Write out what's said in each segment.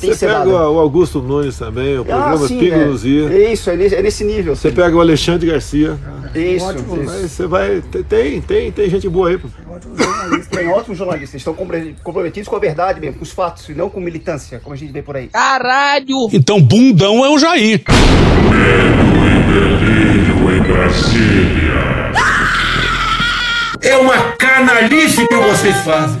Tem Você pega o Augusto Nunes também, o programa ah, sim, Pingo é. Luzia. É Isso, é nesse, é nesse nível. Você sim. pega o Alexandre Garcia. Isso, Aí isso. você vai. Tem, tem, tem gente boa aí. pô. Tem ótimos jornalistas, estão comprometidos com a verdade mesmo, com os fatos, e não com militância, como a gente vê por aí. Caralho! Então, bundão é o Jair. É uma canalice que vocês fazem.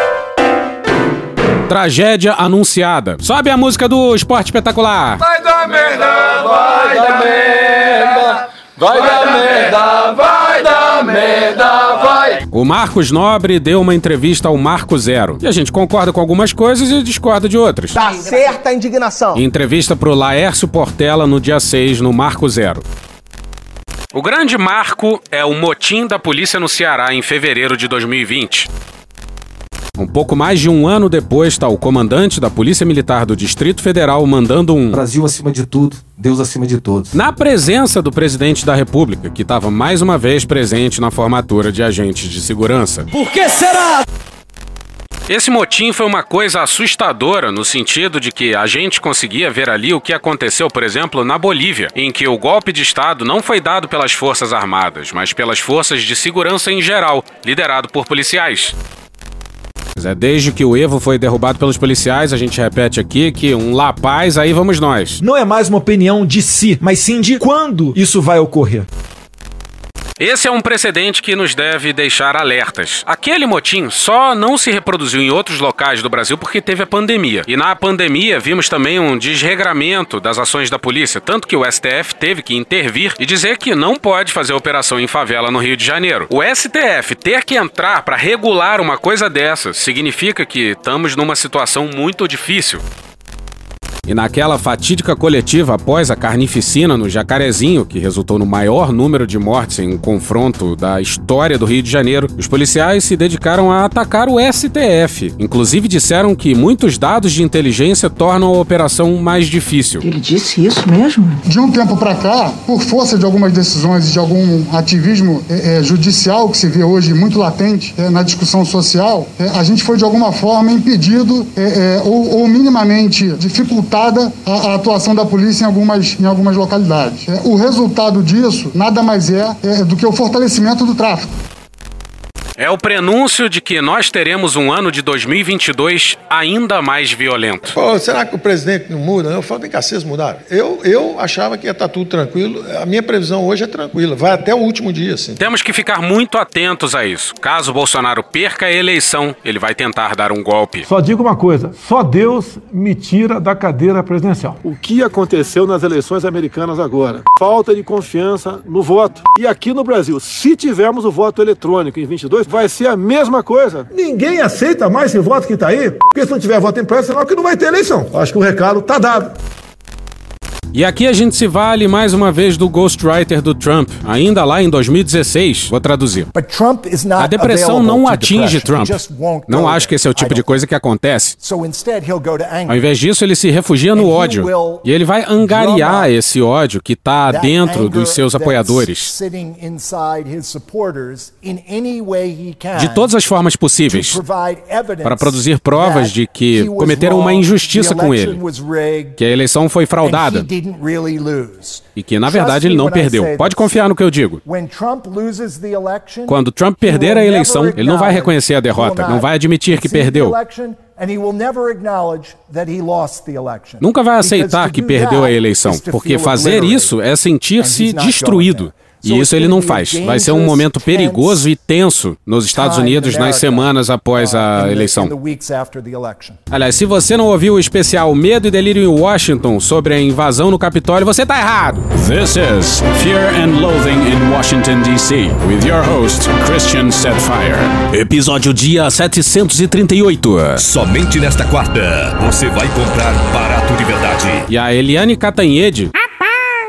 Tragédia anunciada. Sobe a música do Esporte Espetacular. Vai dar merda, vai dar merda, vai dar merda, vai dar merda, vai! O Marcos Nobre deu uma entrevista ao Marco Zero. E a gente concorda com algumas coisas e discorda de outras. Tá certa a indignação. Entrevista pro Laércio Portela no dia 6, no Marco Zero. O grande marco é o motim da polícia no Ceará em fevereiro de 2020. Um pouco mais de um ano depois, está o comandante da Polícia Militar do Distrito Federal mandando um. Brasil acima de tudo, Deus acima de todos. Na presença do presidente da República, que estava mais uma vez presente na formatura de agentes de segurança. Por que será? Esse motim foi uma coisa assustadora no sentido de que a gente conseguia ver ali o que aconteceu, por exemplo, na Bolívia, em que o golpe de Estado não foi dado pelas Forças Armadas, mas pelas forças de segurança em geral, liderado por policiais. É, desde que o Evo foi derrubado pelos policiais, a gente repete aqui que um lá paz, aí vamos nós. Não é mais uma opinião de si, mas sim de quando isso vai ocorrer. Esse é um precedente que nos deve deixar alertas. Aquele motim só não se reproduziu em outros locais do Brasil porque teve a pandemia. E na pandemia vimos também um desregramento das ações da polícia, tanto que o STF teve que intervir e dizer que não pode fazer operação em favela no Rio de Janeiro. O STF ter que entrar para regular uma coisa dessa significa que estamos numa situação muito difícil. E naquela fatídica coletiva após a carnificina no Jacarezinho, que resultou no maior número de mortes em um confronto da história do Rio de Janeiro, os policiais se dedicaram a atacar o STF. Inclusive disseram que muitos dados de inteligência tornam a operação mais difícil. Ele disse isso mesmo? De um tempo para cá, por força de algumas decisões e de algum ativismo eh, eh, judicial que se vê hoje muito latente eh, na discussão social, eh, a gente foi de alguma forma impedido eh, eh, ou, ou minimamente dificultada a, a atuação da polícia em algumas, em algumas localidades. Eh, o resultado disso nada mais é, eh, do que o fortalecimento do tráfico. É o prenúncio de que nós teremos um ano de 2022 ainda mais violento. Pô, será que o presidente não muda? Eu falo, vem cá, vocês mudaram. Eu, eu achava que ia estar tudo tranquilo. A minha previsão hoje é tranquila. Vai até o último dia, assim. Temos que ficar muito atentos a isso. Caso Bolsonaro perca a eleição, ele vai tentar dar um golpe. Só digo uma coisa: só Deus me tira da cadeira presidencial. O que aconteceu nas eleições americanas agora? Falta de confiança no voto. E aqui no Brasil, se tivermos o voto eletrônico em 22, vai ser a mesma coisa. Ninguém aceita mais esse voto que está aí, porque se não tiver voto impresso, é sinal que não vai ter eleição. Acho que o recado está dado. E aqui a gente se vale mais uma vez do ghostwriter do Trump, ainda lá em 2016. Vou traduzir. A depressão não atinge Trump. Não acho que esse é o tipo de coisa que acontece. Ao invés disso, ele se refugia no ódio. E ele vai angariar esse ódio que está dentro dos seus apoiadores. De todas as formas possíveis. Para produzir provas de que cometeram uma injustiça com ele. Que a eleição foi fraudada. E que, na verdade, ele não perdeu. Pode confiar no que eu digo. Quando Trump perder a eleição, ele não vai reconhecer a derrota, não vai admitir que perdeu. Nunca vai aceitar que perdeu a eleição, porque fazer isso é sentir-se destruído. E isso ele não faz. Vai ser um momento perigoso e tenso nos Estados Unidos nas semanas após a eleição. Aliás, se você não ouviu o especial Medo e Delírio em Washington sobre a invasão no Capitólio, você tá errado. This is Fear and Loathing in Washington, D.C., with your host, Christian Setfire. Episódio dia 738. Somente nesta quarta, você vai comprar barato de verdade. E a Eliane Catanhede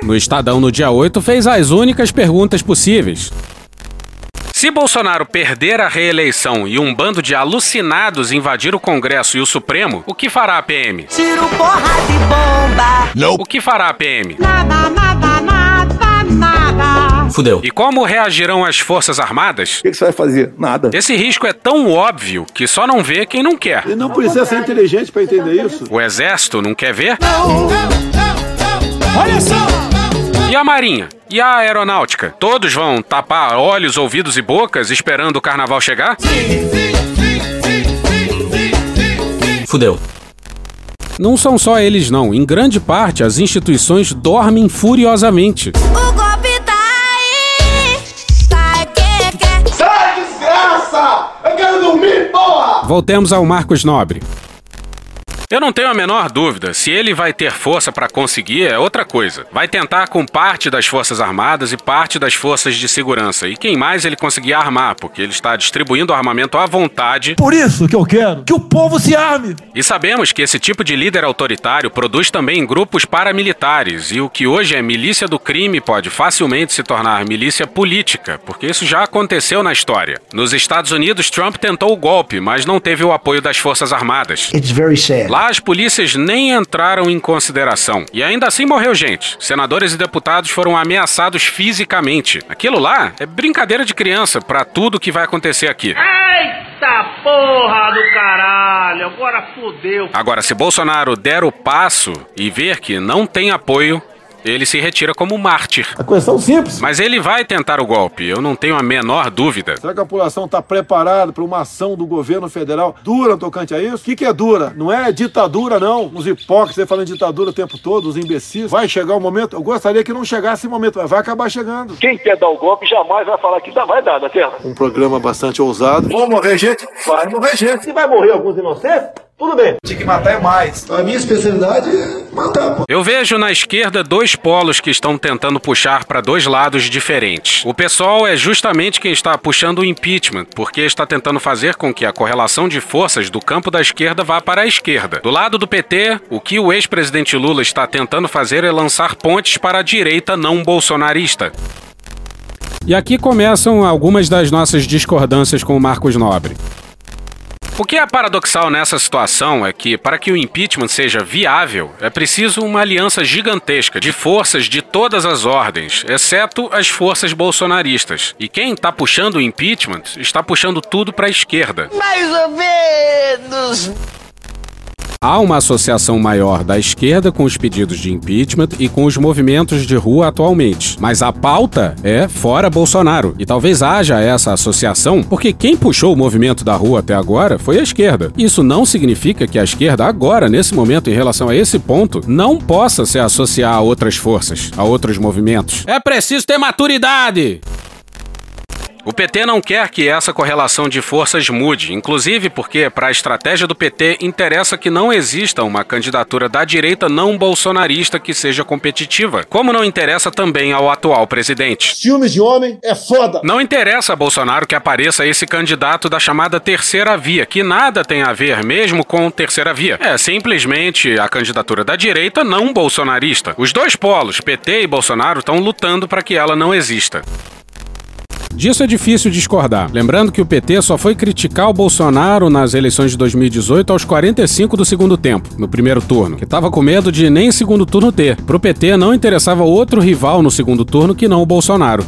no Estadão no dia 8, fez as únicas perguntas possíveis. Se Bolsonaro perder a reeleição e um bando de alucinados invadir o Congresso e o Supremo, o que fará a PM? Tiro porra de bomba. Não. O que fará a PM? Nada, nada, nada, nada. Fudeu. E como reagirão as Forças Armadas? O que, que você vai fazer? Nada. Esse risco é tão óbvio que só não vê quem não quer. Ele não precisa ser inteligente para entender isso. O Exército não quer ver? Não, não, não, Olha só! E a Marinha? E a Aeronáutica? Todos vão tapar olhos, ouvidos e bocas esperando o carnaval chegar? Sim, sim, sim, Fudeu. Não são só eles, não. Em grande parte, as instituições dormem furiosamente. O golpe tá aí! Sai, que, que. Sai, desgraça! Eu quero dormir, porra! Voltemos ao Marcos Nobre. Eu não tenho a menor dúvida. Se ele vai ter força para conseguir, é outra coisa. Vai tentar com parte das Forças Armadas e parte das Forças de Segurança. E quem mais ele conseguir armar, porque ele está distribuindo armamento à vontade. Por isso que eu quero que o povo se arme. E sabemos que esse tipo de líder autoritário produz também grupos paramilitares. E o que hoje é milícia do crime pode facilmente se tornar milícia política, porque isso já aconteceu na história. Nos Estados Unidos, Trump tentou o golpe, mas não teve o apoio das Forças Armadas. It's very sad. Lá as polícias nem entraram em consideração. E ainda assim morreu gente. Senadores e deputados foram ameaçados fisicamente. Aquilo lá é brincadeira de criança para tudo que vai acontecer aqui. Eita porra do caralho, agora fodeu. Agora, se Bolsonaro der o passo e ver que não tem apoio, ele se retira como mártir. A questão simples. Mas ele vai tentar o golpe, eu não tenho a menor dúvida. Será que a população está preparada para uma ação do governo federal dura tocante a isso? O que, que é dura? Não é ditadura, não. Os hipócritas falando de ditadura o tempo todo, os imbecis. Vai chegar o momento, eu gostaria que não chegasse esse momento, mas vai acabar chegando. Quem quer dar o golpe jamais vai falar que dá, vai dar na terra. Um programa bastante ousado. Vão morrer gente? Vai morrer gente. Se vai morrer alguns inocentes, tudo bem. Tinha que matar é mais. A minha especialidade é matar, pô. Eu vejo na esquerda dois polos que estão tentando puxar para dois lados diferentes. O pessoal é justamente quem está puxando o impeachment, porque está tentando fazer com que a correlação de forças do campo da esquerda vá para a esquerda. Do lado do PT, o que o ex-presidente Lula está tentando fazer é lançar pontes para a direita não bolsonarista. E aqui começam algumas das nossas discordâncias com o Marcos Nobre. O que é paradoxal nessa situação é que, para que o impeachment seja viável, é preciso uma aliança gigantesca de forças de todas as ordens, exceto as forças bolsonaristas. E quem está puxando o impeachment está puxando tudo para a esquerda. Mais ou menos. Há uma associação maior da esquerda com os pedidos de impeachment e com os movimentos de rua atualmente. Mas a pauta é fora Bolsonaro. E talvez haja essa associação porque quem puxou o movimento da rua até agora foi a esquerda. Isso não significa que a esquerda, agora, nesse momento, em relação a esse ponto, não possa se associar a outras forças, a outros movimentos. É preciso ter maturidade! O PT não quer que essa correlação de forças mude, inclusive porque, para a estratégia do PT, interessa que não exista uma candidatura da direita não bolsonarista que seja competitiva, como não interessa também ao atual presidente. Filmes de homem é foda. Não interessa a Bolsonaro que apareça esse candidato da chamada terceira via, que nada tem a ver mesmo com terceira via. É simplesmente a candidatura da direita não bolsonarista. Os dois polos, PT e Bolsonaro, estão lutando para que ela não exista. Disso é difícil discordar. Lembrando que o PT só foi criticar o Bolsonaro nas eleições de 2018 aos 45 do segundo tempo, no primeiro turno, que estava com medo de nem segundo turno ter. Pro PT não interessava outro rival no segundo turno que não o Bolsonaro.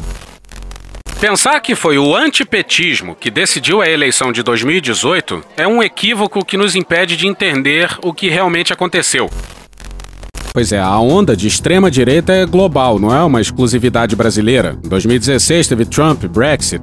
Pensar que foi o antipetismo que decidiu a eleição de 2018 é um equívoco que nos impede de entender o que realmente aconteceu. Pois é, a onda de extrema direita é global, não é uma exclusividade brasileira. Em 2016 teve Trump, Brexit.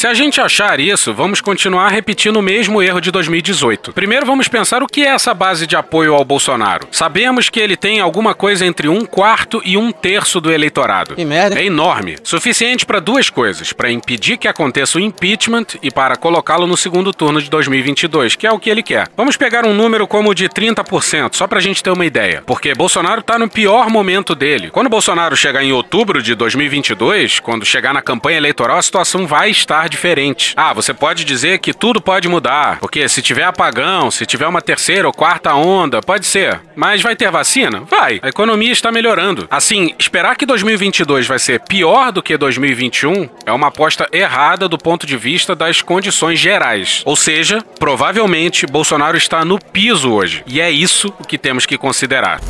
Se a gente achar isso, vamos continuar repetindo o mesmo erro de 2018. Primeiro vamos pensar o que é essa base de apoio ao Bolsonaro. Sabemos que ele tem alguma coisa entre um quarto e um terço do eleitorado. Que merda. É enorme. Suficiente para duas coisas: para impedir que aconteça o impeachment e para colocá-lo no segundo turno de 2022, que é o que ele quer. Vamos pegar um número como de 30%, só pra gente ter uma ideia. Porque Bolsonaro tá no pior momento dele. Quando Bolsonaro chegar em outubro de 2022, quando chegar na campanha eleitoral, a situação vai estar diferente. Ah, você pode dizer que tudo pode mudar, porque se tiver apagão, se tiver uma terceira ou quarta onda, pode ser. Mas vai ter vacina? Vai. A economia está melhorando. Assim, esperar que 2022 vai ser pior do que 2021 é uma aposta errada do ponto de vista das condições gerais. Ou seja, provavelmente Bolsonaro está no piso hoje. E é isso que temos que considerar.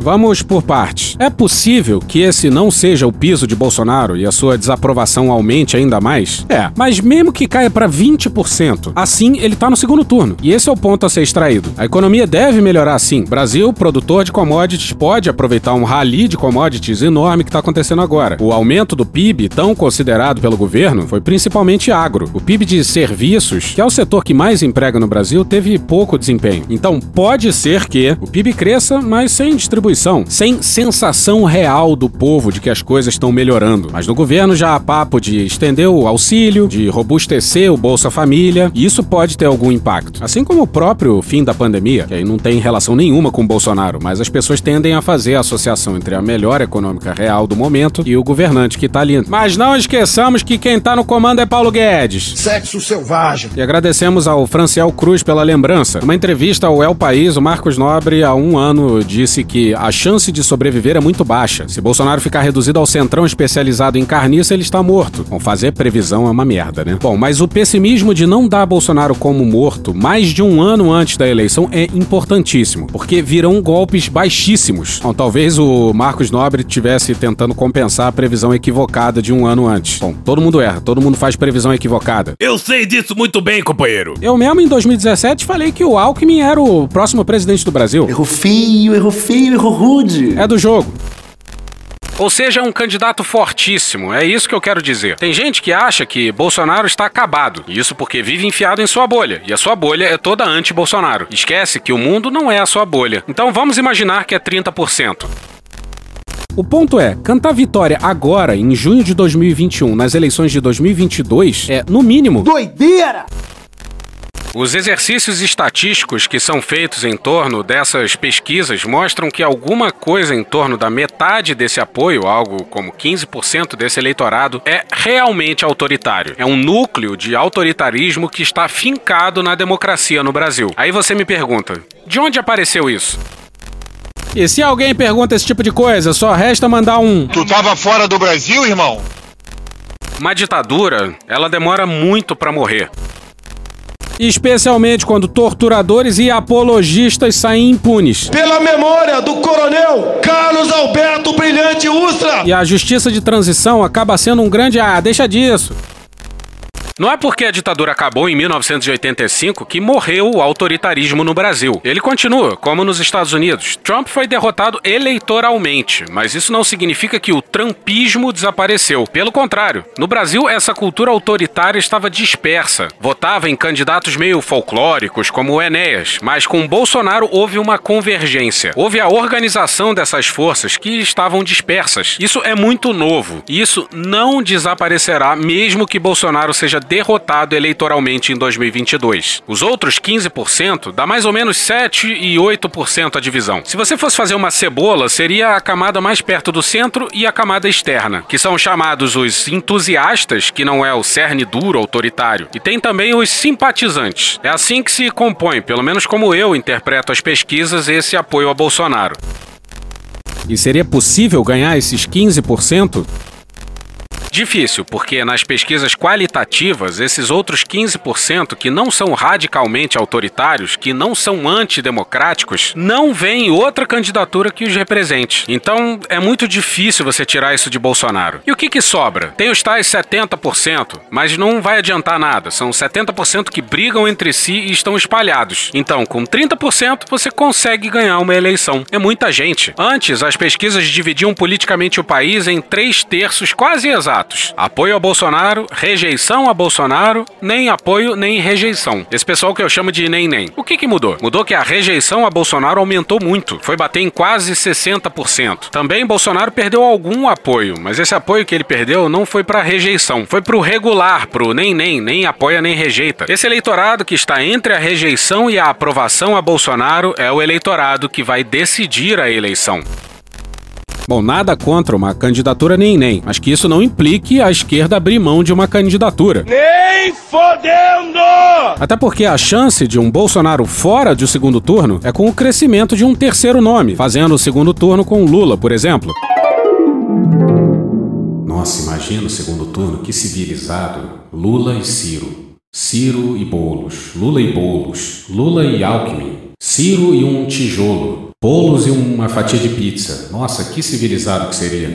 Vamos por partes. É possível que esse não seja o piso de Bolsonaro e a sua desaprovação aumente ainda mais? É, mas mesmo que caia para 20%, assim ele tá no segundo turno. E esse é o ponto a ser extraído. A economia deve melhorar sim. Brasil, produtor de commodities, pode aproveitar um rally de commodities enorme que está acontecendo agora. O aumento do PIB, tão considerado pelo governo, foi principalmente agro. O PIB de serviços, que é o setor que mais emprega no Brasil, teve pouco desempenho. Então pode ser que o PIB cresça, mas sem distribuição distribuição, sem sensação real do povo de que as coisas estão melhorando. Mas no governo já há papo de estender o auxílio, de robustecer o Bolsa Família, e isso pode ter algum impacto. Assim como o próprio fim da pandemia, que aí não tem relação nenhuma com o Bolsonaro, mas as pessoas tendem a fazer a associação entre a melhora econômica real do momento e o governante que tá ali. Mas não esqueçamos que quem tá no comando é Paulo Guedes. Sexo selvagem. E agradecemos ao Franciel Cruz pela lembrança. Numa entrevista ao El País, o Marcos Nobre, há um ano, disse que a chance de sobreviver é muito baixa. Se Bolsonaro ficar reduzido ao centrão especializado em carniça, ele está morto. Bom, fazer previsão é uma merda, né? Bom, mas o pessimismo de não dar Bolsonaro como morto mais de um ano antes da eleição é importantíssimo, porque virão golpes baixíssimos. Bom, talvez o Marcos Nobre tivesse tentando compensar a previsão equivocada de um ano antes. Bom, todo mundo erra, todo mundo faz previsão equivocada. Eu sei disso muito bem, companheiro. Eu mesmo em 2017 falei que o Alckmin era o próximo presidente do Brasil. Errou feio, errou feio, errou rude. É do jogo. Ou seja, é um candidato fortíssimo, é isso que eu quero dizer. Tem gente que acha que Bolsonaro está acabado, isso porque vive enfiado em sua bolha, e a sua bolha é toda anti-Bolsonaro. Esquece que o mundo não é a sua bolha. Então vamos imaginar que é 30%. O ponto é, cantar vitória agora, em junho de 2021, nas eleições de 2022, é, no mínimo, doideira! Os exercícios estatísticos que são feitos em torno dessas pesquisas mostram que alguma coisa em torno da metade desse apoio, algo como 15% desse eleitorado, é realmente autoritário. É um núcleo de autoritarismo que está fincado na democracia no Brasil. Aí você me pergunta: de onde apareceu isso? E se alguém pergunta esse tipo de coisa, só resta mandar um. Tu tava fora do Brasil, irmão? Uma ditadura, ela demora muito para morrer. Especialmente quando torturadores e apologistas saem impunes. Pela memória do coronel Carlos Alberto Brilhante Ustra. E a justiça de transição acaba sendo um grande. Ah, deixa disso. Não é porque a ditadura acabou em 1985 que morreu o autoritarismo no Brasil. Ele continua, como nos Estados Unidos. Trump foi derrotado eleitoralmente, mas isso não significa que o trumpismo desapareceu. Pelo contrário, no Brasil essa cultura autoritária estava dispersa. Votava em candidatos meio folclóricos, como o Enéas, mas com Bolsonaro houve uma convergência. Houve a organização dessas forças que estavam dispersas. Isso é muito novo. Isso não desaparecerá mesmo que Bolsonaro seja derrotado eleitoralmente em 2022. Os outros 15% dá mais ou menos 7 e 8% a divisão. Se você fosse fazer uma cebola, seria a camada mais perto do centro e a camada externa, que são chamados os entusiastas, que não é o cerne duro autoritário, e tem também os simpatizantes. É assim que se compõe, pelo menos como eu interpreto as pesquisas, esse apoio a Bolsonaro. E seria possível ganhar esses 15%? Difícil, porque nas pesquisas qualitativas, esses outros 15% que não são radicalmente autoritários, que não são antidemocráticos, não veem outra candidatura que os represente. Então é muito difícil você tirar isso de Bolsonaro. E o que, que sobra? Tem os tais 70%, mas não vai adiantar nada. São 70% que brigam entre si e estão espalhados. Então, com 30%, você consegue ganhar uma eleição. É muita gente. Antes, as pesquisas dividiam politicamente o país em três terços quase exatos. Apoio a Bolsonaro, rejeição a Bolsonaro, nem apoio nem rejeição. Esse pessoal que eu chamo de nem nem. O que, que mudou? Mudou que a rejeição a Bolsonaro aumentou muito. Foi bater em quase 60%. Também Bolsonaro perdeu algum apoio, mas esse apoio que ele perdeu não foi para rejeição, foi pro regular, pro nem nem, nem apoia nem rejeita. Esse eleitorado que está entre a rejeição e a aprovação a Bolsonaro é o eleitorado que vai decidir a eleição. Bom, nada contra uma candidatura nem nem, mas que isso não implique a esquerda abrir mão de uma candidatura. Nem fodendo! Até porque a chance de um Bolsonaro fora de o segundo turno é com o crescimento de um terceiro nome, fazendo o segundo turno com Lula, por exemplo. Nossa, imagina o segundo turno, que civilizado. Lula e Ciro. Ciro e Bolos. Lula e Bolos. Lula e Alckmin. Ciro e um tijolo. Bolos e uma fatia de pizza. Nossa, que civilizado que seria.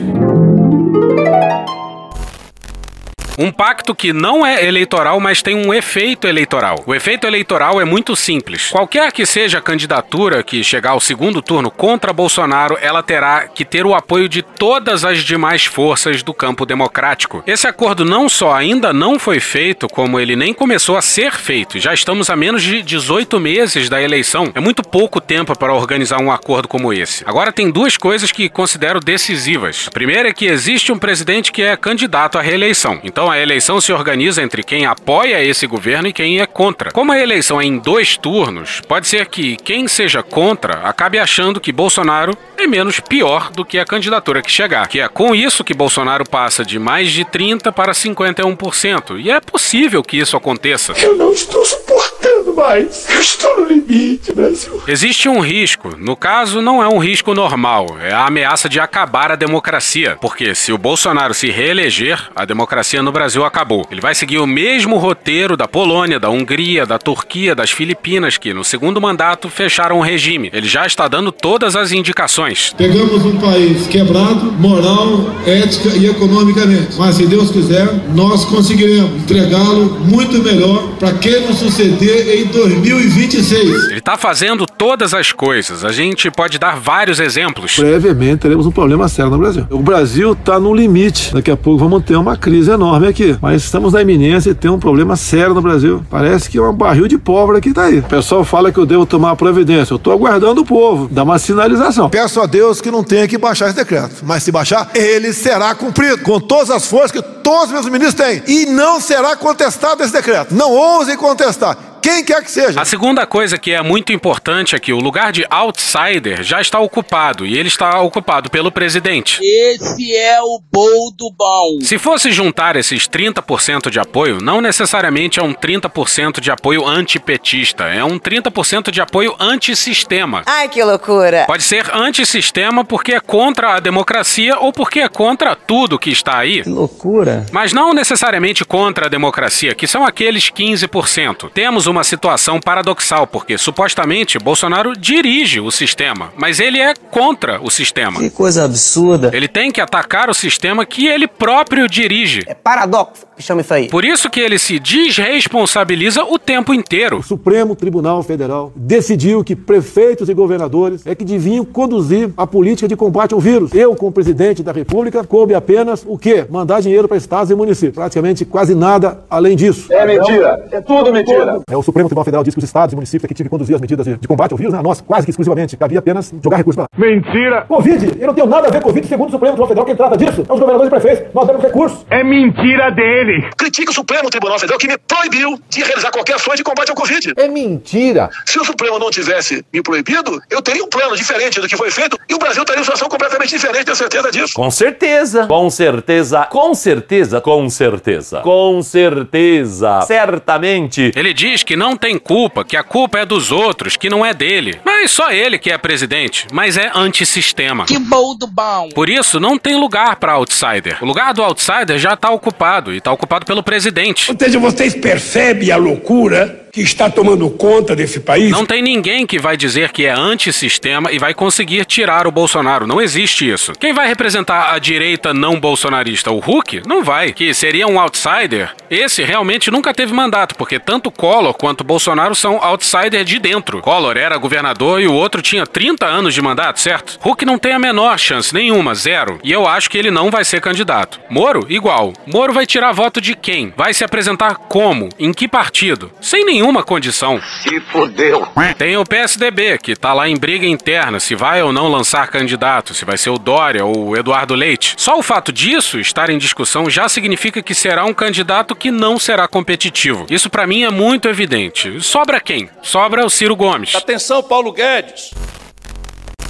Um pacto que não é eleitoral, mas tem um efeito eleitoral. O efeito eleitoral é muito simples. Qualquer que seja a candidatura que chegar ao segundo turno contra Bolsonaro, ela terá que ter o apoio de todas as demais forças do campo democrático. Esse acordo não só ainda não foi feito, como ele nem começou a ser feito. Já estamos a menos de 18 meses da eleição. É muito pouco tempo para organizar um acordo como esse. Agora tem duas coisas que considero decisivas. A primeira é que existe um presidente que é candidato à reeleição. Então a eleição se organiza entre quem apoia esse governo e quem é contra. Como a eleição é em dois turnos, pode ser que quem seja contra acabe achando que Bolsonaro é menos pior do que a candidatura que chegar. Que é com isso que Bolsonaro passa de mais de 30 para 51%. E é possível que isso aconteça. Eu não estou suportando mais. Eu estou no limite, Brasil. Existe um risco. No caso, não é um risco normal. É a ameaça de acabar a democracia. Porque se o Bolsonaro se reeleger, a democracia no Brasil acabou. Ele vai seguir o mesmo roteiro da Polônia, da Hungria, da Turquia, das Filipinas, que no segundo mandato fecharam o regime. Ele já está dando todas as indicações. Pegamos um país quebrado, moral, ética e economicamente. Mas se Deus quiser, nós conseguiremos entregá-lo muito melhor para quem nos suceder em 2026. Ele está fazendo todas as coisas. A gente pode dar vários exemplos. Brevemente teremos um problema sério no Brasil. O Brasil está no limite. Daqui a pouco vamos ter uma crise enorme aqui. Mas estamos na iminência de ter um problema sério no Brasil. Parece que é um barril de pólvora que está aí. O pessoal fala que eu devo tomar providência. Eu estou aguardando o povo dar uma sinalização. Peço a Deus que não tenha que baixar esse decreto. Mas se baixar, ele será cumprido com todas as forças que todos os meus ministros têm. E não será contestado esse decreto. Não ousem contestar. Quem quer que seja. A segunda coisa que é muito importante é que o lugar de outsider já está ocupado e ele está ocupado pelo presidente. Esse é o bol do bom. Se fosse juntar esses 30% de apoio, não necessariamente é um 30% de apoio antipetista, é um 30% de apoio antissistema. Ai, que loucura. Pode ser antissistema porque é contra a democracia ou porque é contra tudo que está aí. Que loucura. Mas não necessariamente contra a democracia, que são aqueles 15%. Temos uma situação paradoxal, porque supostamente Bolsonaro dirige o sistema, mas ele é contra o sistema. Que coisa absurda. Ele tem que atacar o sistema que ele próprio dirige. É paradoxo que chama isso aí. Por isso que ele se desresponsabiliza o tempo inteiro. O Supremo Tribunal Federal decidiu que prefeitos e governadores é que deviam conduzir a política de combate ao vírus. Eu, como presidente da República, coube apenas o quê? Mandar dinheiro para estados e municípios. Praticamente quase nada além disso. É mentira. É tudo mentira. É, o Supremo Tribunal Federal disse que os estados e municípios é que tinham que conduzir as medidas de, de combate ao vírus, né? Nós, quase que exclusivamente, cabia apenas jogar recursos para lá. Mentira. Covid! Eu não tenho nada a ver com Covid, segundo o Supremo Tribunal Federal, quem trata disso é os governadores e prefeitos. Nós demos recursos. É mentira dele. Critica o Supremo Tribunal Federal que me proibiu de realizar qualquer ações de combate ao Covid. É mentira. Se o Supremo não tivesse me proibido, eu teria um plano diferente do que foi feito e o Brasil teria uma situação completamente diferente, tenho certeza disso. Com certeza. Com certeza. Com certeza. Com certeza. Com certeza. Certamente. Ele diz que não tem culpa, que a culpa é dos outros, que não é dele. Mas só ele que é presidente, mas é antissistema. Que bom do bom. Por isso, não tem lugar para outsider. O lugar do outsider já está ocupado e está ocupado pelo presidente. Ou seja, vocês percebem a loucura que está tomando conta desse país? Não tem ninguém que vai dizer que é antissistema e vai conseguir tirar o Bolsonaro. Não existe isso. Quem vai representar a direita não bolsonarista? O Huck? Não vai. Que seria um outsider? Esse realmente nunca teve mandato, porque tanto Collor quanto Bolsonaro são outsider de dentro. Collor era governador e o outro tinha 30 anos de mandato, certo? Huck não tem a menor chance, nenhuma, zero. E eu acho que ele não vai ser candidato. Moro? Igual. Moro vai tirar voto de quem? Vai se apresentar como? Em que partido? Sem nenhum nenhuma condição. Se fodeu. Tem o PSDB, que tá lá em briga interna se vai ou não lançar candidato, se vai ser o Dória ou o Eduardo Leite. Só o fato disso estar em discussão já significa que será um candidato que não será competitivo. Isso para mim é muito evidente. Sobra quem? Sobra o Ciro Gomes. Atenção, Paulo Guedes.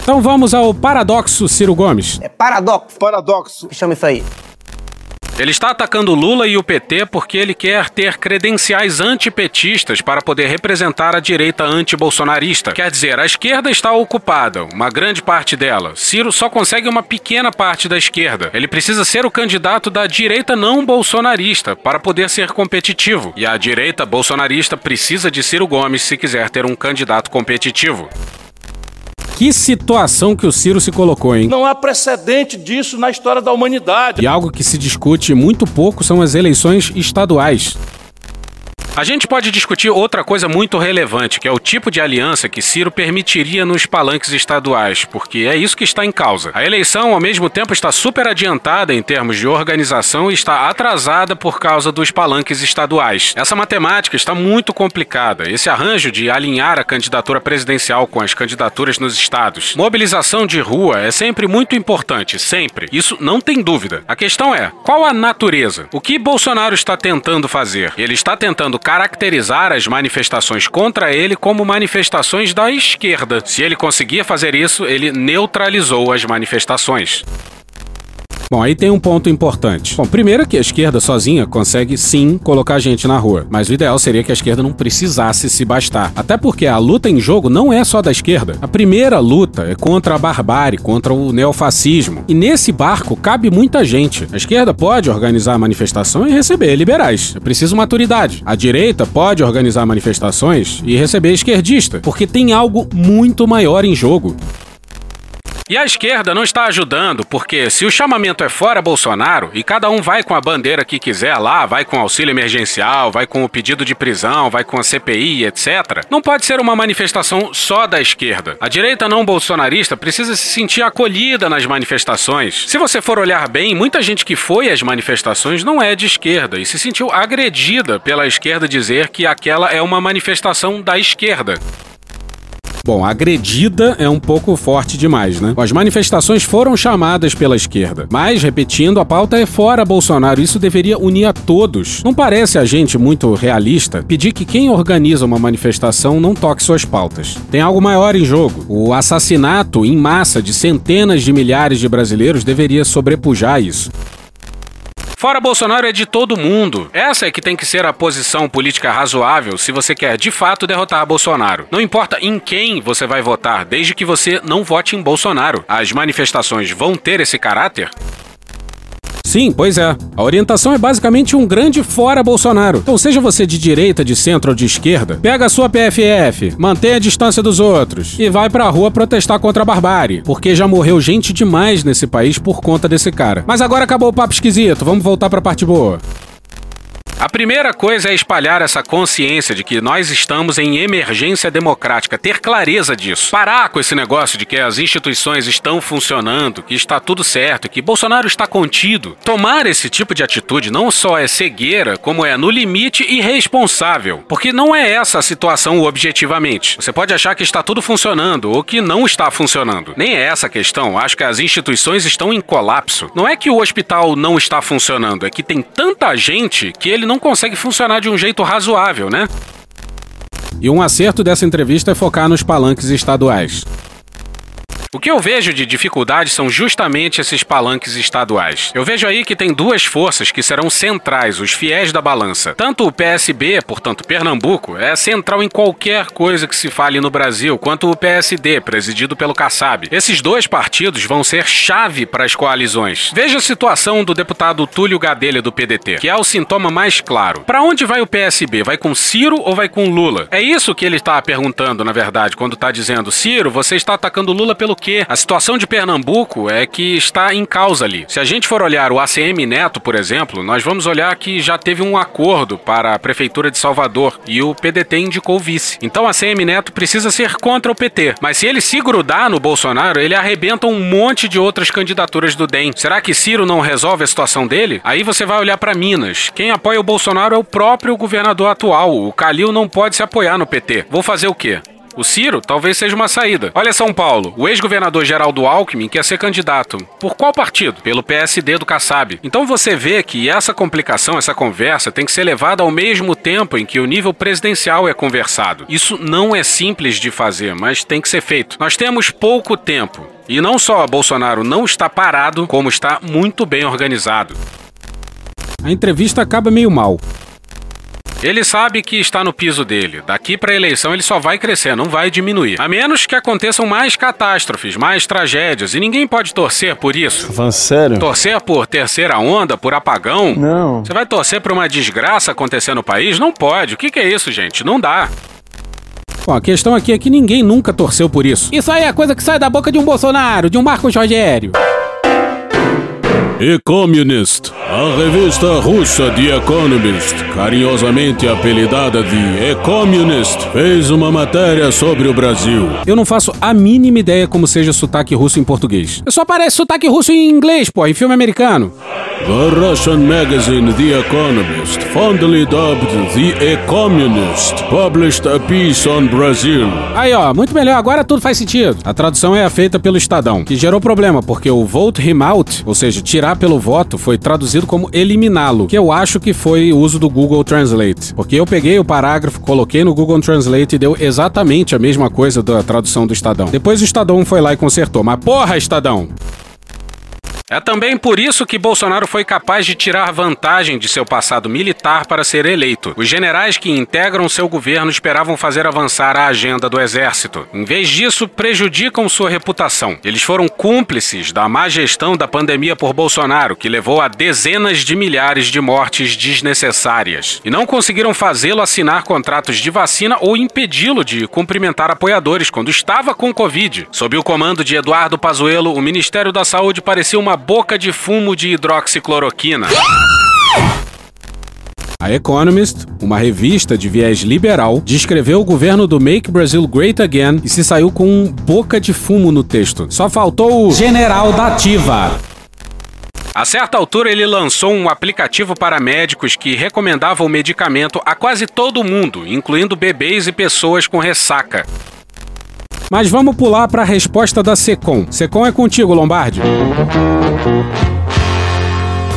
Então vamos ao paradoxo Ciro Gomes. É paradoxo. Paradoxo. Chama isso aí. Ele está atacando Lula e o PT porque ele quer ter credenciais antipetistas para poder representar a direita antibolsonarista. Quer dizer, a esquerda está ocupada, uma grande parte dela. Ciro só consegue uma pequena parte da esquerda. Ele precisa ser o candidato da direita não bolsonarista para poder ser competitivo. E a direita bolsonarista precisa de Ciro Gomes se quiser ter um candidato competitivo. Que situação que o Ciro se colocou, hein? Não há precedente disso na história da humanidade. E algo que se discute muito pouco são as eleições estaduais. A gente pode discutir outra coisa muito relevante, que é o tipo de aliança que Ciro permitiria nos palanques estaduais, porque é isso que está em causa. A eleição, ao mesmo tempo, está super adiantada em termos de organização e está atrasada por causa dos palanques estaduais. Essa matemática está muito complicada. Esse arranjo de alinhar a candidatura presidencial com as candidaturas nos estados. Mobilização de rua é sempre muito importante, sempre. Isso não tem dúvida. A questão é, qual a natureza? O que Bolsonaro está tentando fazer? Ele está tentando caracterizar as manifestações contra ele como manifestações da esquerda. Se ele conseguir fazer isso, ele neutralizou as manifestações. Bom, aí tem um ponto importante. Bom, primeiro que a esquerda sozinha consegue sim colocar gente na rua, mas o ideal seria que a esquerda não precisasse se bastar. Até porque a luta em jogo não é só da esquerda. A primeira luta é contra a barbárie, contra o neofascismo. E nesse barco cabe muita gente. A esquerda pode organizar manifestação e receber liberais. É preciso maturidade. A direita pode organizar manifestações e receber esquerdista, porque tem algo muito maior em jogo. E a esquerda não está ajudando, porque se o chamamento é fora Bolsonaro e cada um vai com a bandeira que quiser lá, vai com auxílio emergencial, vai com o pedido de prisão, vai com a CPI, etc., não pode ser uma manifestação só da esquerda. A direita não bolsonarista precisa se sentir acolhida nas manifestações. Se você for olhar bem, muita gente que foi às manifestações não é de esquerda e se sentiu agredida pela esquerda dizer que aquela é uma manifestação da esquerda. Bom, agredida é um pouco forte demais, né? As manifestações foram chamadas pela esquerda. Mas, repetindo, a pauta é fora Bolsonaro. Isso deveria unir a todos. Não parece a gente muito realista pedir que quem organiza uma manifestação não toque suas pautas. Tem algo maior em jogo. O assassinato em massa de centenas de milhares de brasileiros deveria sobrepujar isso. Fora Bolsonaro é de todo mundo. Essa é que tem que ser a posição política razoável se você quer de fato derrotar Bolsonaro. Não importa em quem você vai votar, desde que você não vote em Bolsonaro. As manifestações vão ter esse caráter? Sim, pois é. A orientação é basicamente um grande fora Bolsonaro. Então, seja você de direita, de centro ou de esquerda, pega a sua PFF, mantém a distância dos outros e vai pra rua protestar contra a barbárie, porque já morreu gente demais nesse país por conta desse cara. Mas agora acabou o papo esquisito, vamos voltar pra parte boa. A primeira coisa é espalhar essa consciência de que nós estamos em emergência democrática, ter clareza disso. Parar com esse negócio de que as instituições estão funcionando, que está tudo certo, que Bolsonaro está contido. Tomar esse tipo de atitude não só é cegueira, como é no limite irresponsável, porque não é essa a situação objetivamente. Você pode achar que está tudo funcionando ou que não está funcionando. Nem é essa a questão. Acho que as instituições estão em colapso. Não é que o hospital não está funcionando, é que tem tanta gente que ele não consegue funcionar de um jeito razoável, né? E um acerto dessa entrevista é focar nos palanques estaduais. O que eu vejo de dificuldade são justamente esses palanques estaduais. Eu vejo aí que tem duas forças que serão centrais, os fiéis da balança. Tanto o PSB, portanto Pernambuco, é central em qualquer coisa que se fale no Brasil, quanto o PSD, presidido pelo Kassab. Esses dois partidos vão ser chave para as coalizões. Veja a situação do deputado Túlio Gadelha do PDT, que é o sintoma mais claro. Para onde vai o PSB? Vai com Ciro ou vai com Lula? É isso que ele está perguntando, na verdade, quando está dizendo: Ciro, você está atacando Lula pelo quê? A situação de Pernambuco é que está em causa ali. Se a gente for olhar o ACM Neto, por exemplo, nós vamos olhar que já teve um acordo para a Prefeitura de Salvador e o PDT indicou vice. Então a ACM Neto precisa ser contra o PT. Mas se ele se grudar no Bolsonaro, ele arrebenta um monte de outras candidaturas do DEM. Será que Ciro não resolve a situação dele? Aí você vai olhar para Minas. Quem apoia o Bolsonaro é o próprio governador atual. O Calil não pode se apoiar no PT. Vou fazer o quê? O Ciro talvez seja uma saída. Olha São Paulo, o ex-governador Geraldo Alckmin quer ser candidato. Por qual partido? Pelo PSD do Kassab. Então você vê que essa complicação, essa conversa, tem que ser levada ao mesmo tempo em que o nível presidencial é conversado. Isso não é simples de fazer, mas tem que ser feito. Nós temos pouco tempo. E não só Bolsonaro não está parado, como está muito bem organizado. A entrevista acaba meio mal. Ele sabe que está no piso dele. Daqui para a eleição ele só vai crescer, não vai diminuir. A menos que aconteçam mais catástrofes, mais tragédias. E ninguém pode torcer por isso. Falando sério? Torcer por terceira onda, por apagão? Não. Você vai torcer por uma desgraça acontecer no país? Não pode. O que, que é isso, gente? Não dá. Bom, a questão aqui é que ninguém nunca torceu por isso. Isso aí é coisa que sai da boca de um Bolsonaro, de um Marcos Rogério. Economist, a revista russa The Economist, carinhosamente apelidada de Economist, fez uma matéria sobre o Brasil. Eu não faço a mínima ideia como seja sotaque russo em português. Só parece sotaque russo em inglês, pô, em filme americano. The Russian magazine The Economist, fondly dubbed The Economist, published a piece on Brazil. Aí, ó, muito melhor, agora tudo faz sentido. A tradução é feita pelo Estadão, que gerou problema, porque o vote him out, ou seja, tirar pelo voto, foi traduzido como eliminá-lo, que eu acho que foi o uso do Google Translate. Porque eu peguei o parágrafo, coloquei no Google Translate e deu exatamente a mesma coisa da tradução do Estadão. Depois o Estadão foi lá e consertou. Mas porra, Estadão! É também por isso que Bolsonaro foi capaz de tirar vantagem de seu passado militar para ser eleito. Os generais que integram seu governo esperavam fazer avançar a agenda do exército. Em vez disso, prejudicam sua reputação. Eles foram cúmplices da má gestão da pandemia por Bolsonaro, que levou a dezenas de milhares de mortes desnecessárias. E não conseguiram fazê-lo assinar contratos de vacina ou impedi-lo de cumprimentar apoiadores quando estava com Covid. Sob o comando de Eduardo Pazuello, o Ministério da Saúde parecia uma boca de fumo de hidroxicloroquina. A Economist, uma revista de viés liberal, descreveu o governo do Make Brazil Great Again e se saiu com um boca de fumo no texto. Só faltou o general da ativa. A certa altura, ele lançou um aplicativo para médicos que recomendava o medicamento a quase todo mundo, incluindo bebês e pessoas com ressaca. Mas vamos pular para a resposta da Secom. Secom é contigo, Lombardi.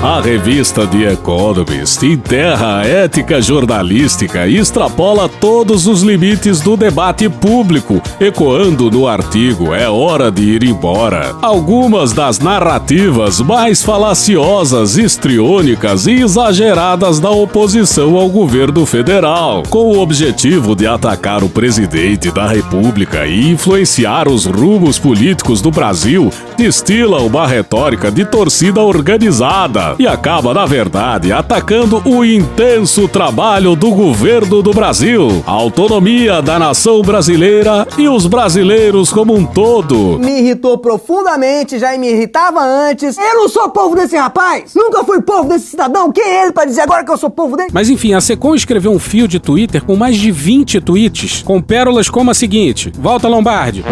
A revista The Economist enterra a ética jornalística e extrapola todos os limites do debate público, ecoando no artigo É hora de ir embora. Algumas das narrativas mais falaciosas, histriônicas e exageradas da oposição ao governo federal, com o objetivo de atacar o presidente da República e influenciar os rumos políticos do Brasil, destila uma retórica de torcida organizada e acaba, na verdade, atacando o intenso trabalho do governo do Brasil, a autonomia da nação brasileira e os brasileiros como um todo. Me irritou profundamente, já me irritava antes. Eu não sou povo desse rapaz! Nunca fui povo desse cidadão! Quem é ele para dizer agora que eu sou povo dele? Mas enfim, a Secom escreveu um fio de Twitter com mais de 20 tweets, com pérolas como a seguinte: Volta Lombardi.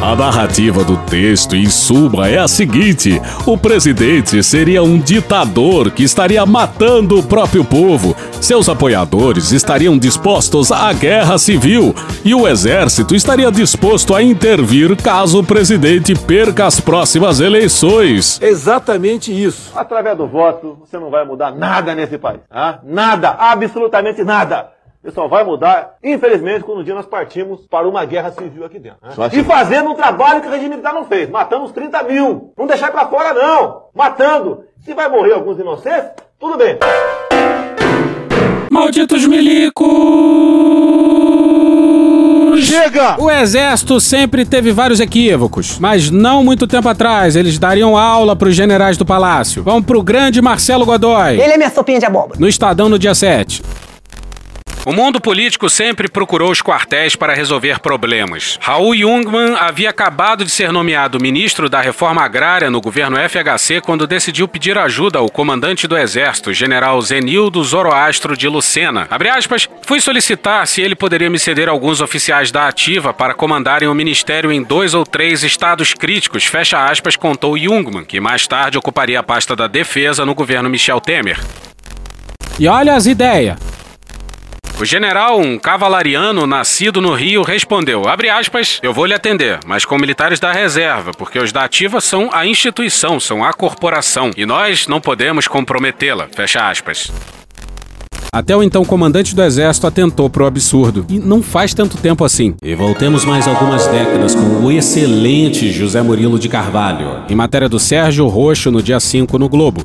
A narrativa do texto, em suma, é a seguinte: o presidente seria um ditador que estaria matando o próprio povo. Seus apoiadores estariam dispostos à guerra civil e o exército estaria disposto a intervir caso o presidente perca as próximas eleições. Exatamente isso. Através do voto, você não vai mudar nada nesse país. Ah? Nada, absolutamente nada. Você só vai mudar, infelizmente, quando um dia nós partimos para uma guerra civil aqui dentro. Né? E fazendo um trabalho que o regime militar não fez. Matando os 30 mil. Não deixar para fora, não. Matando. Se vai morrer alguns inocentes, tudo bem. Malditos milicos! Chega! O exército sempre teve vários equívocos, mas não muito tempo atrás eles dariam aula pros generais do palácio. Vão pro grande Marcelo Godoy. Ele é minha sopinha de abóbora. No Estadão no dia 7. O mundo político sempre procurou os quartéis para resolver problemas. Raul Jungmann havia acabado de ser nomeado ministro da Reforma Agrária no governo FHC quando decidiu pedir ajuda ao comandante do Exército, general Zenildo Zoroastro de Lucena. Abre aspas, fui solicitar se ele poderia me ceder alguns oficiais da ativa para comandarem o ministério em dois ou três estados críticos, fecha aspas, contou Jungmann, que mais tarde ocuparia a pasta da defesa no governo Michel Temer. E olha as ideias. O general, um cavalariano nascido no Rio, respondeu: abre aspas, eu vou lhe atender, mas com militares da reserva, porque os da ativa são a instituição, são a corporação, e nós não podemos comprometê-la. Fecha aspas. Até o então comandante do exército atentou pro absurdo. E não faz tanto tempo assim. E voltemos mais algumas décadas com o excelente José Murilo de Carvalho, em matéria do Sérgio Roxo no dia 5 no Globo.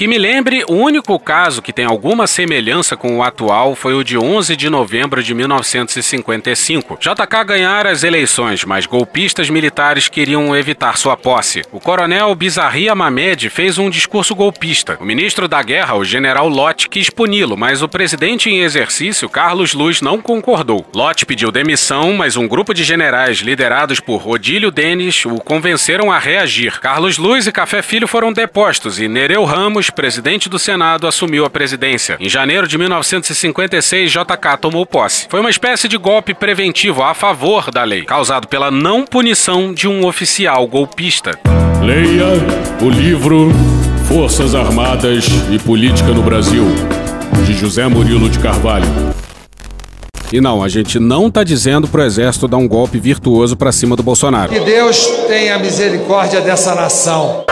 Que me lembre, o único caso que tem alguma semelhança com o atual foi o de 11 de novembro de 1955. JK ganhara as eleições, mas golpistas militares queriam evitar sua posse. O coronel Bizarria Mamed fez um discurso golpista. O ministro da Guerra, o general Lott, quis puni-lo, mas o presidente em exercício, Carlos Luz, não concordou. Lott pediu demissão, mas um grupo de generais liderados por Odílio Denis o convenceram a reagir. Carlos Luz e Café Filho foram depostos e Nereu Ramos presidente do Senado, assumiu a presidência. Em janeiro de 1956, JK tomou posse. Foi uma espécie de golpe preventivo a favor da lei, causado pela não punição de um oficial golpista. Leia o livro Forças Armadas e Política no Brasil, de José Murilo de Carvalho. E não, a gente não tá dizendo pro exército dar um golpe virtuoso pra cima do Bolsonaro. Que Deus tenha misericórdia dessa nação.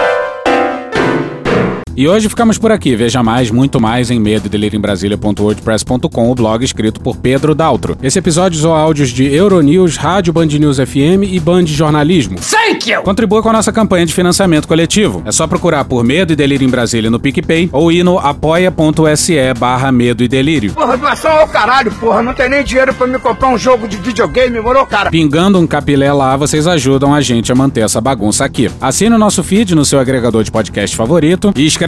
E hoje ficamos por aqui. Veja mais, muito mais em medo em Brasília.wordpress.com, o blog escrito por Pedro Daltro. Esse episódio usou áudios de Euronews, Rádio Band News FM e Band Jornalismo. Thank you! Contribua com a nossa campanha de financiamento coletivo. É só procurar por Medo e Delírio em Brasília no PicPay ou ir no apoia.se barra Medo e Delírio. Porra, doação ao caralho, porra. Não tem nem dinheiro pra me comprar um jogo de videogame, morou, cara? Pingando um capilé lá, vocês ajudam a gente a manter essa bagunça aqui. Assine o nosso feed no seu agregador de podcast favorito e escreve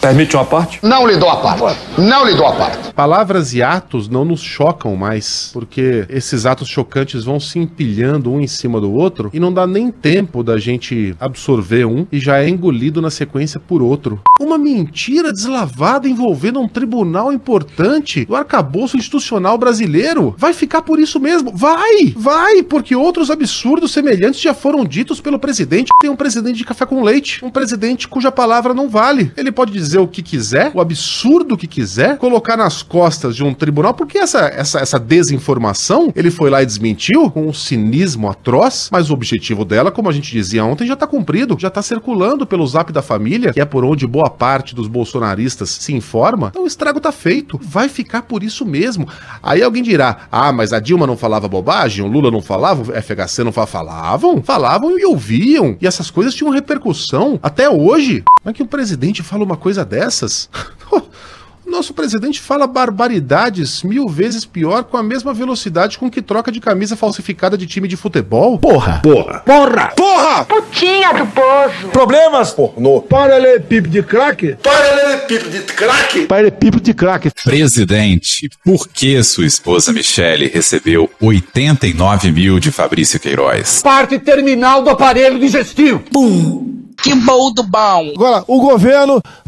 Permite uma parte? Não lhe dou a parte. Não lhe dou a parte. Palavras e atos não nos chocam mais, porque esses atos chocantes vão se empilhando um em cima do outro e não dá nem tempo da gente absorver um e já é engolido na sequência por outro. Uma mentira deslavada envolvendo um tribunal importante do arcabouço institucional brasileiro vai ficar por isso mesmo. Vai! Vai! Porque outros absurdos semelhantes já foram ditos pelo presidente. Tem um presidente de café com leite, um presidente cuja palavra não vale. Ele pode dizer o que quiser, o absurdo que quiser, colocar nas costas de um tribunal, porque essa, essa, essa desinformação ele foi lá e desmentiu com um cinismo atroz, mas o objetivo dela, como a gente dizia ontem, já tá cumprido, já tá circulando pelo zap da família, que é por onde boa parte dos bolsonaristas se informa. Então o estrago tá feito, vai ficar por isso mesmo. Aí alguém dirá: ah, mas a Dilma não falava bobagem, o Lula não falava, o FHC não falava. Falavam, falavam e ouviam, e essas coisas tinham repercussão até hoje. Mas que o presidente fala uma coisa dessas? Nosso presidente fala barbaridades mil vezes pior com a mesma velocidade com que troca de camisa falsificada de time de futebol. Porra! Porra! Porra! Porra! Putinha do poço. Problemas? Pornô. Paralelepípedo de craque? Paralelepípedo de craque? Paralelepípedo de craque. Presidente, por que sua esposa Michele recebeu 89 mil de Fabrício Queiroz? Parte terminal do aparelho digestivo. Pum! Que bom do bom. Agora, o governo